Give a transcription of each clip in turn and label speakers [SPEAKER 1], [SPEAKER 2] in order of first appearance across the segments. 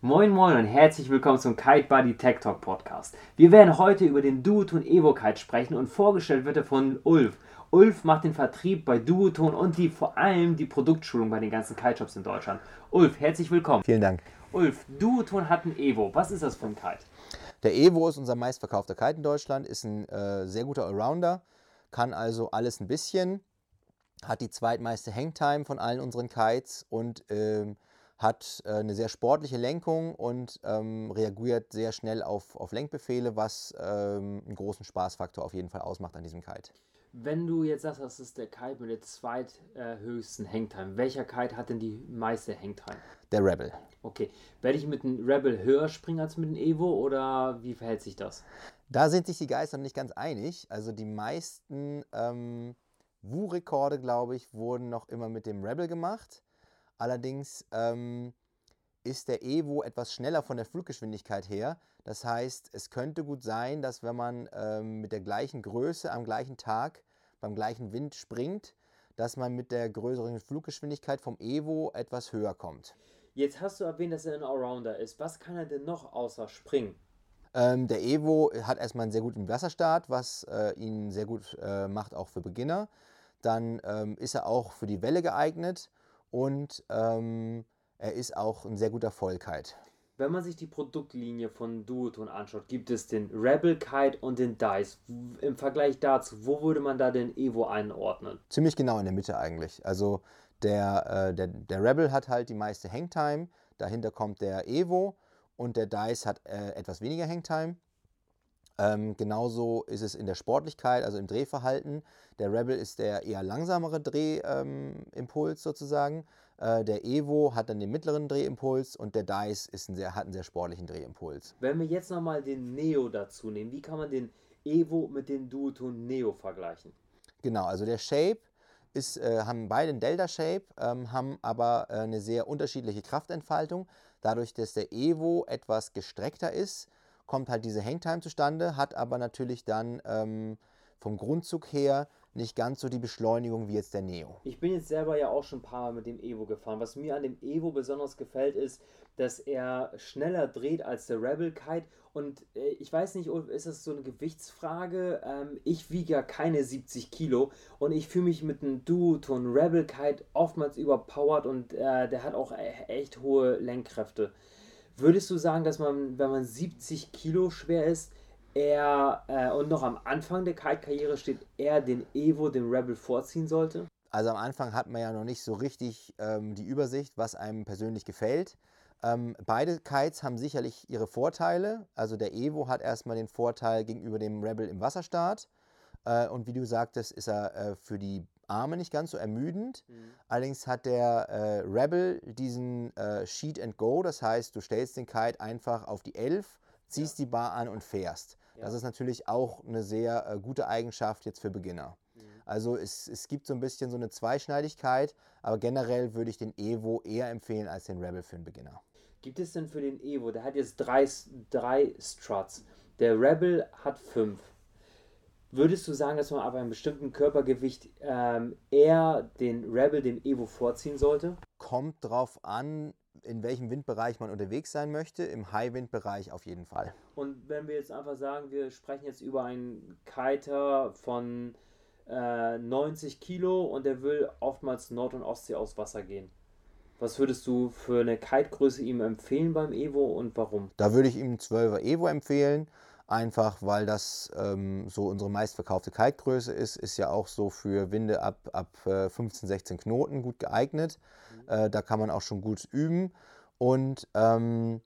[SPEAKER 1] Moin Moin und herzlich willkommen zum Kite Buddy Tech Talk Podcast. Wir werden heute über den Duoton Evo Kite sprechen und vorgestellt wird er von Ulf. Ulf macht den Vertrieb bei Duoton und die, vor allem die Produktschulung bei den ganzen Kite-Shops in Deutschland. Ulf, herzlich willkommen.
[SPEAKER 2] Vielen Dank.
[SPEAKER 1] Ulf, Duoton hat ein Evo. Was ist das für ein Kite?
[SPEAKER 2] Der Evo ist unser meistverkaufter Kite in Deutschland, ist ein äh, sehr guter Allrounder, kann also alles ein bisschen, hat die zweitmeiste Hangtime von allen unseren Kites und ähm, hat äh, eine sehr sportliche Lenkung und ähm, reagiert sehr schnell auf, auf Lenkbefehle, was ähm, einen großen Spaßfaktor auf jeden Fall ausmacht an diesem Kite.
[SPEAKER 1] Wenn du jetzt sagst, das ist der Kite mit der zweithöchsten Hangtime, welcher Kite hat denn die meiste Hangtime?
[SPEAKER 2] Der Rebel.
[SPEAKER 1] Okay. Werde ich mit dem Rebel höher springen als mit dem Evo oder wie verhält sich das?
[SPEAKER 2] Da sind sich die Geister nicht ganz einig. Also die meisten ähm, WU-Rekorde, glaube ich, wurden noch immer mit dem Rebel gemacht. Allerdings ähm, ist der Evo etwas schneller von der Fluggeschwindigkeit her. Das heißt, es könnte gut sein, dass wenn man ähm, mit der gleichen Größe am gleichen Tag beim gleichen Wind springt, dass man mit der größeren Fluggeschwindigkeit vom Evo etwas höher kommt.
[SPEAKER 1] Jetzt hast du erwähnt, dass er ein Allrounder ist. Was kann er denn noch außer springen?
[SPEAKER 2] Ähm, der Evo hat erstmal einen sehr guten Wasserstart, was äh, ihn sehr gut äh, macht, auch für Beginner. Dann ähm, ist er auch für die Welle geeignet und ähm, er ist auch ein sehr guter Vollkite.
[SPEAKER 1] Wenn man sich die Produktlinie von Duoton anschaut, gibt es den Rebel Kite und den Dice. Im Vergleich dazu, wo würde man da den Evo einordnen?
[SPEAKER 2] Ziemlich genau in der Mitte eigentlich. Also der, äh, der, der Rebel hat halt die meiste Hangtime, dahinter kommt der Evo und der Dice hat äh, etwas weniger Hangtime. Ähm, genauso ist es in der Sportlichkeit, also im Drehverhalten. Der Rebel ist der eher langsamere Drehimpuls ähm, sozusagen. Äh, der Evo hat dann den mittleren Drehimpuls und der Dice ist ein sehr, hat einen sehr sportlichen Drehimpuls.
[SPEAKER 1] Wenn wir jetzt nochmal den Neo dazu nehmen, wie kann man den Evo mit dem Duoton Neo vergleichen?
[SPEAKER 2] Genau, also der Shape ist, äh, haben beide einen Delta-Shape, ähm, haben aber äh, eine sehr unterschiedliche Kraftentfaltung. Dadurch, dass der Evo etwas gestreckter ist, kommt halt diese Hangtime zustande, hat aber natürlich dann ähm, vom Grundzug her nicht ganz so die Beschleunigung wie jetzt der Neo.
[SPEAKER 1] Ich bin jetzt selber ja auch schon ein paar Mal mit dem Evo gefahren. Was mir an dem Evo besonders gefällt, ist, dass er schneller dreht als der Rebel Kite. Und äh, ich weiß nicht, ist das so eine Gewichtsfrage? Ähm, ich wiege ja keine 70 Kilo und ich fühle mich mit einem Duoton Rebel Kite oftmals überpowered und äh, der hat auch e-, echt hohe Lenkkräfte. Würdest du sagen, dass man, wenn man 70 Kilo schwer ist, er äh, und noch am Anfang der Kite-Karriere steht, er den Evo, den Rebel vorziehen sollte?
[SPEAKER 2] Also am Anfang hat man ja noch nicht so richtig ähm, die Übersicht, was einem persönlich gefällt. Ähm, beide Kites haben sicherlich ihre Vorteile. Also der Evo hat erstmal den Vorteil gegenüber dem Rebel im Wasserstart. Äh, und wie du sagtest, ist er äh, für die Arme nicht ganz so ermüdend. Mhm. Allerdings hat der äh, Rebel diesen äh, Sheet and Go, das heißt, du stellst den Kite einfach auf die 11, ziehst ja. die Bar an und fährst. Ja. Das ist natürlich auch eine sehr äh, gute Eigenschaft jetzt für Beginner. Mhm. Also es, es gibt so ein bisschen so eine Zweischneidigkeit, aber generell würde ich den Evo eher empfehlen als den Rebel für einen Beginner.
[SPEAKER 1] Gibt es denn für den Evo, der hat jetzt drei, drei Struts, der Rebel hat fünf. Würdest du sagen, dass man ab einem bestimmten Körpergewicht ähm, eher den Rebel dem Evo vorziehen sollte?
[SPEAKER 2] Kommt drauf an, in welchem Windbereich man unterwegs sein möchte. Im High-Wind-Bereich auf jeden Fall.
[SPEAKER 1] Und wenn wir jetzt einfach sagen, wir sprechen jetzt über einen Kiter von äh, 90 Kilo und der will oftmals Nord- und Ostsee aus Wasser gehen. Was würdest du für eine Kite-Größe ihm empfehlen beim Evo und warum?
[SPEAKER 2] Da würde ich ihm 12er Evo empfehlen einfach weil das ähm, so unsere meistverkaufte Kaltgröße ist, ist ja auch so für Winde ab, ab 15, äh, 16 Knoten gut geeignet. Mhm. Äh, da kann man auch schon gut üben und ähm,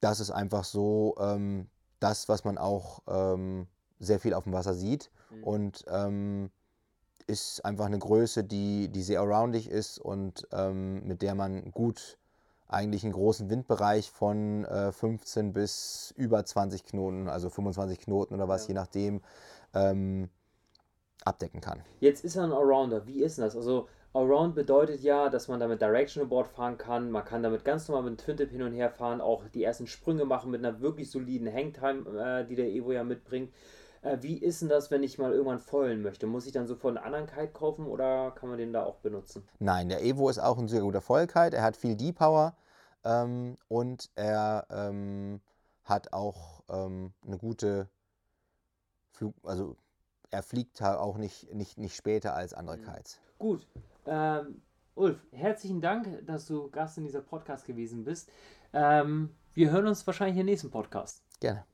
[SPEAKER 2] das ist einfach so ähm, das, was man auch ähm, sehr viel auf dem Wasser sieht mhm. und ähm, ist einfach eine Größe, die, die sehr aroundig ist und ähm, mit der man gut eigentlich einen großen Windbereich von äh, 15 bis über 20 Knoten, also 25 Knoten oder was, ja. je nachdem, ähm, abdecken kann.
[SPEAKER 1] Jetzt ist er ein Allrounder. Wie ist das? Also Allround bedeutet ja, dass man damit Directional Board fahren kann. Man kann damit ganz normal mit Twin Tip hin und her fahren, auch die ersten Sprünge machen mit einer wirklich soliden Hangtime, äh, die der Evo ja mitbringt. Äh, wie ist denn das, wenn ich mal irgendwann foilen möchte? Muss ich dann sofort einen anderen Kite kaufen oder kann man den da auch benutzen?
[SPEAKER 2] Nein, der Evo ist auch ein sehr guter Foil-Kite. Er hat viel D-Power. ähm, und er ähm, hat auch ähm, eine gute Flug, also er fliegt halt auch nicht, nicht, nicht später als andere
[SPEAKER 1] Mhm.
[SPEAKER 2] Kites.
[SPEAKER 1] Gut. Ähm, Ulf, herzlichen Dank, dass du Gast in dieser Podcast gewesen bist. Ähm, wir hören uns wahrscheinlich im nächsten Podcast.
[SPEAKER 2] Gerne.